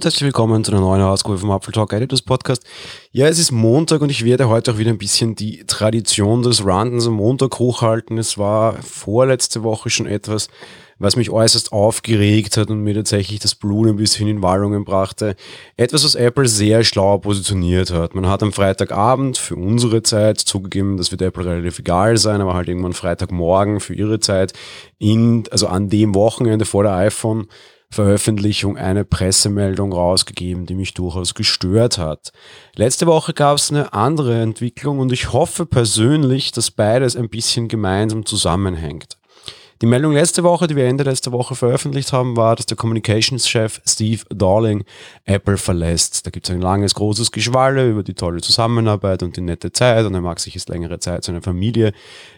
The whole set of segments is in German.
und herzlich willkommen zu einer neuen Ausgabe vom Apfel Talk Editors Podcast. Ja, es ist Montag und ich werde heute auch wieder ein bisschen die Tradition des Randens am Montag hochhalten. Es war vorletzte Woche schon etwas, was mich äußerst aufgeregt hat und mir tatsächlich das Blut ein bisschen in Wallungen brachte. Etwas, was Apple sehr schlau positioniert hat. Man hat am Freitagabend für unsere Zeit zugegeben, das wird Apple relativ egal sein, aber halt irgendwann Freitagmorgen für ihre Zeit in, also an dem Wochenende vor der iPhone Veröffentlichung eine Pressemeldung rausgegeben, die mich durchaus gestört hat. Letzte Woche gab es eine andere Entwicklung und ich hoffe persönlich, dass beides ein bisschen gemeinsam zusammenhängt. Die Meldung letzte Woche, die wir Ende letzter Woche veröffentlicht haben, war, dass der Communications-Chef Steve Darling Apple verlässt. Da gibt es ein langes, großes Geschwalle über die tolle Zusammenarbeit und die nette Zeit und er mag sich jetzt längere Zeit seiner Familie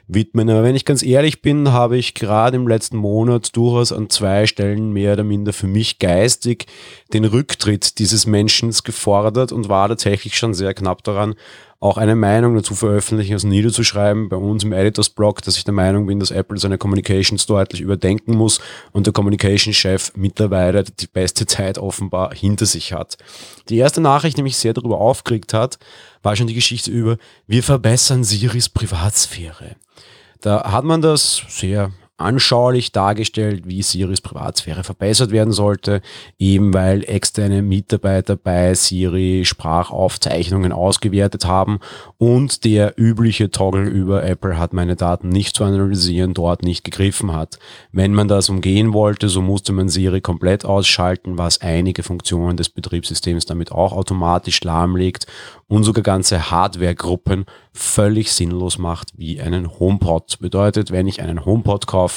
widmen. Aber wenn ich ganz ehrlich bin, habe ich gerade im letzten Monat durchaus an zwei Stellen mehr oder minder für mich geistig den Rücktritt dieses Menschen gefordert und war tatsächlich schon sehr knapp daran, auch eine Meinung dazu veröffentlichen, also niederzuschreiben bei uns im Editors Blog, dass ich der Meinung bin, dass Apple seine Communications deutlich überdenken muss und der Communication Chef mittlerweile die beste Zeit offenbar hinter sich hat. Die erste Nachricht, die mich sehr darüber aufgeregt hat, war schon die Geschichte über, wir verbessern Siris Privatsphäre. Da hat man das sehr anschaulich dargestellt, wie Siris Privatsphäre verbessert werden sollte, eben weil externe Mitarbeiter bei Siri Sprachaufzeichnungen ausgewertet haben und der übliche Toggle über Apple hat meine Daten nicht zu analysieren, dort nicht gegriffen hat. Wenn man das umgehen wollte, so musste man Siri komplett ausschalten, was einige Funktionen des Betriebssystems damit auch automatisch lahmlegt und sogar ganze Hardware-Gruppen völlig sinnlos macht wie einen HomePod. Bedeutet, wenn ich einen HomePod kaufe,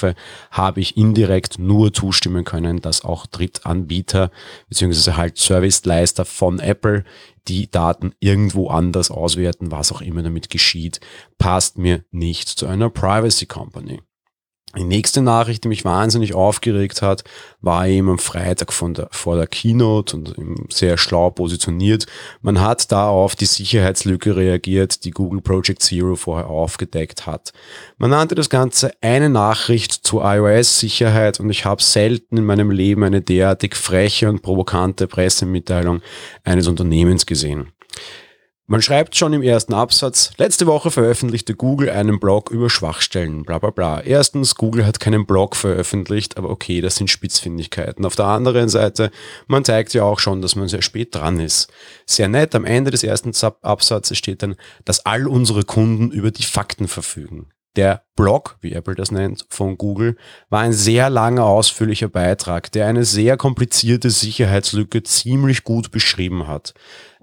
habe ich indirekt nur zustimmen können, dass auch Drittanbieter beziehungsweise halt Serviceleister von Apple die Daten irgendwo anders auswerten, was auch immer damit geschieht, passt mir nicht zu einer Privacy Company. Die nächste Nachricht, die mich wahnsinnig aufgeregt hat, war eben am Freitag von der, vor der Keynote und sehr schlau positioniert. Man hat da auf die Sicherheitslücke reagiert, die Google Project Zero vorher aufgedeckt hat. Man nannte das Ganze eine Nachricht zur iOS-Sicherheit und ich habe selten in meinem Leben eine derartig freche und provokante Pressemitteilung eines Unternehmens gesehen. Man schreibt schon im ersten Absatz, letzte Woche veröffentlichte Google einen Blog über Schwachstellen, bla bla bla. Erstens, Google hat keinen Blog veröffentlicht, aber okay, das sind Spitzfindigkeiten. Auf der anderen Seite, man zeigt ja auch schon, dass man sehr spät dran ist. Sehr nett, am Ende des ersten Absatzes steht dann, dass all unsere Kunden über die Fakten verfügen. Der Blog, wie Apple das nennt, von Google, war ein sehr langer, ausführlicher Beitrag, der eine sehr komplizierte Sicherheitslücke ziemlich gut beschrieben hat.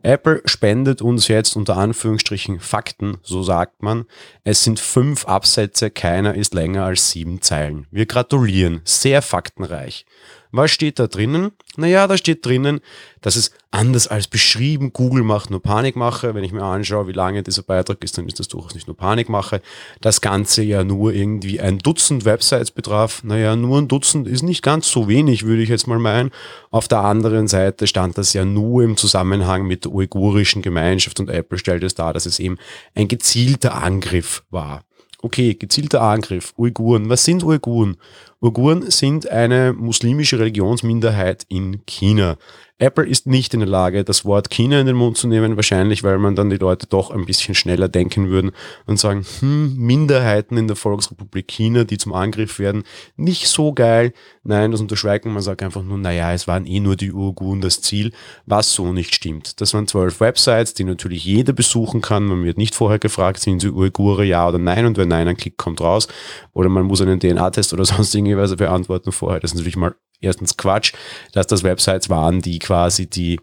Apple spendet uns jetzt unter Anführungsstrichen Fakten, so sagt man. Es sind fünf Absätze, keiner ist länger als sieben Zeilen. Wir gratulieren, sehr faktenreich. Was steht da drinnen? Naja, da steht drinnen, dass es anders als beschrieben Google macht nur Panikmache. Wenn ich mir anschaue, wie lange dieser Beitrag ist, dann ist das durchaus nicht nur Panikmache. Das Ganze ja nur irgendwie ein Dutzend Websites betraf. Naja, nur ein Dutzend ist nicht ganz so wenig, würde ich jetzt mal meinen. Auf der anderen Seite stand das ja nur im Zusammenhang mit der uigurischen Gemeinschaft und Apple stellt es dar, dass es eben ein gezielter Angriff war. Okay, gezielter Angriff. Uiguren. Was sind Uiguren? Uiguren sind eine muslimische Religionsminderheit in China. Apple ist nicht in der Lage, das Wort China in den Mund zu nehmen, wahrscheinlich, weil man dann die Leute doch ein bisschen schneller denken würden und sagen, hm, Minderheiten in der Volksrepublik China, die zum Angriff werden, nicht so geil. Nein, das unterschweigt man, man sagt einfach nur, naja, es waren eh nur die Uiguren das Ziel, was so nicht stimmt. Das waren zwölf Websites, die natürlich jeder besuchen kann. Man wird nicht vorher gefragt, sind sie Uigure, ja oder nein, und wenn nein, ein Klick kommt raus. Oder man muss einen DNA-Test oder sonst irgendwas beantworten vorher. Das ist natürlich mal erstens Quatsch, dass das Websites waren, die quasi die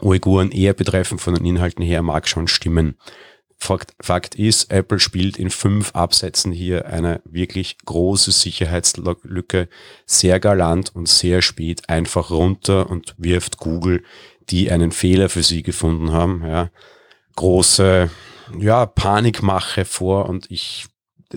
Uiguren eher betreffen von den Inhalten her, mag schon stimmen. Fakt, Fakt ist, Apple spielt in fünf Absätzen hier eine wirklich große Sicherheitslücke sehr galant und sehr spät einfach runter und wirft Google, die einen Fehler für sie gefunden haben, ja, große ja, Panikmache vor und ich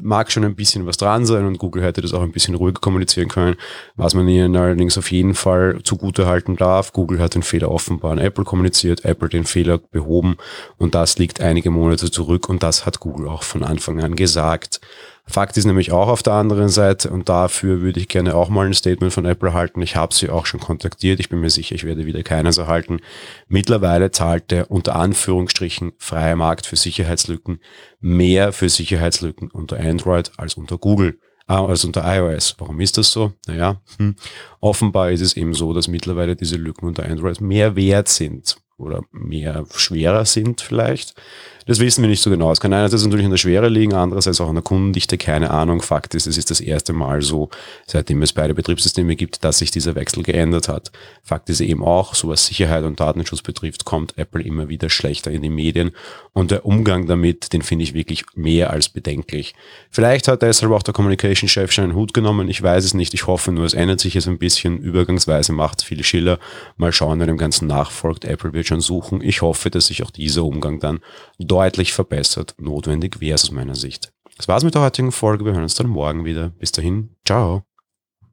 mag schon ein bisschen was dran sein und Google hätte das auch ein bisschen ruhiger kommunizieren können, was man ihnen allerdings auf jeden Fall zugute halten darf. Google hat den Fehler offenbar an Apple kommuniziert, Apple den Fehler behoben und das liegt einige Monate zurück und das hat Google auch von Anfang an gesagt. Fakt ist nämlich auch auf der anderen Seite, und dafür würde ich gerne auch mal ein Statement von Apple halten. Ich habe sie auch schon kontaktiert. Ich bin mir sicher, ich werde wieder keines erhalten. Mittlerweile zahlt der unter Anführungsstrichen freie Markt für Sicherheitslücken mehr für Sicherheitslücken unter Android als unter Google ah, als unter iOS. Warum ist das so? Naja, hm. offenbar ist es eben so, dass mittlerweile diese Lücken unter Android mehr wert sind oder mehr schwerer sind vielleicht. Das wissen wir nicht so genau. Es kann einerseits natürlich an der Schwere liegen, andererseits auch an der Kundendichte, keine Ahnung. Fakt ist, es ist das erste Mal so, seitdem es beide Betriebssysteme gibt, dass sich dieser Wechsel geändert hat. Fakt ist eben auch, so was Sicherheit und Datenschutz betrifft, kommt Apple immer wieder schlechter in die Medien und der Umgang damit, den finde ich wirklich mehr als bedenklich. Vielleicht hat deshalb auch der Communication-Chef schon einen Hut genommen, ich weiß es nicht, ich hoffe nur, es ändert sich jetzt ein bisschen, übergangsweise macht viel Schiller. Mal schauen, wer dem Ganzen nachfolgt. Apple wird schon suchen. Ich hoffe, dass sich auch dieser Umgang dann deutlich verbessert notwendig wäre es aus meiner Sicht. Das war's mit der heutigen Folge. Wir hören uns dann morgen wieder. Bis dahin, ciao.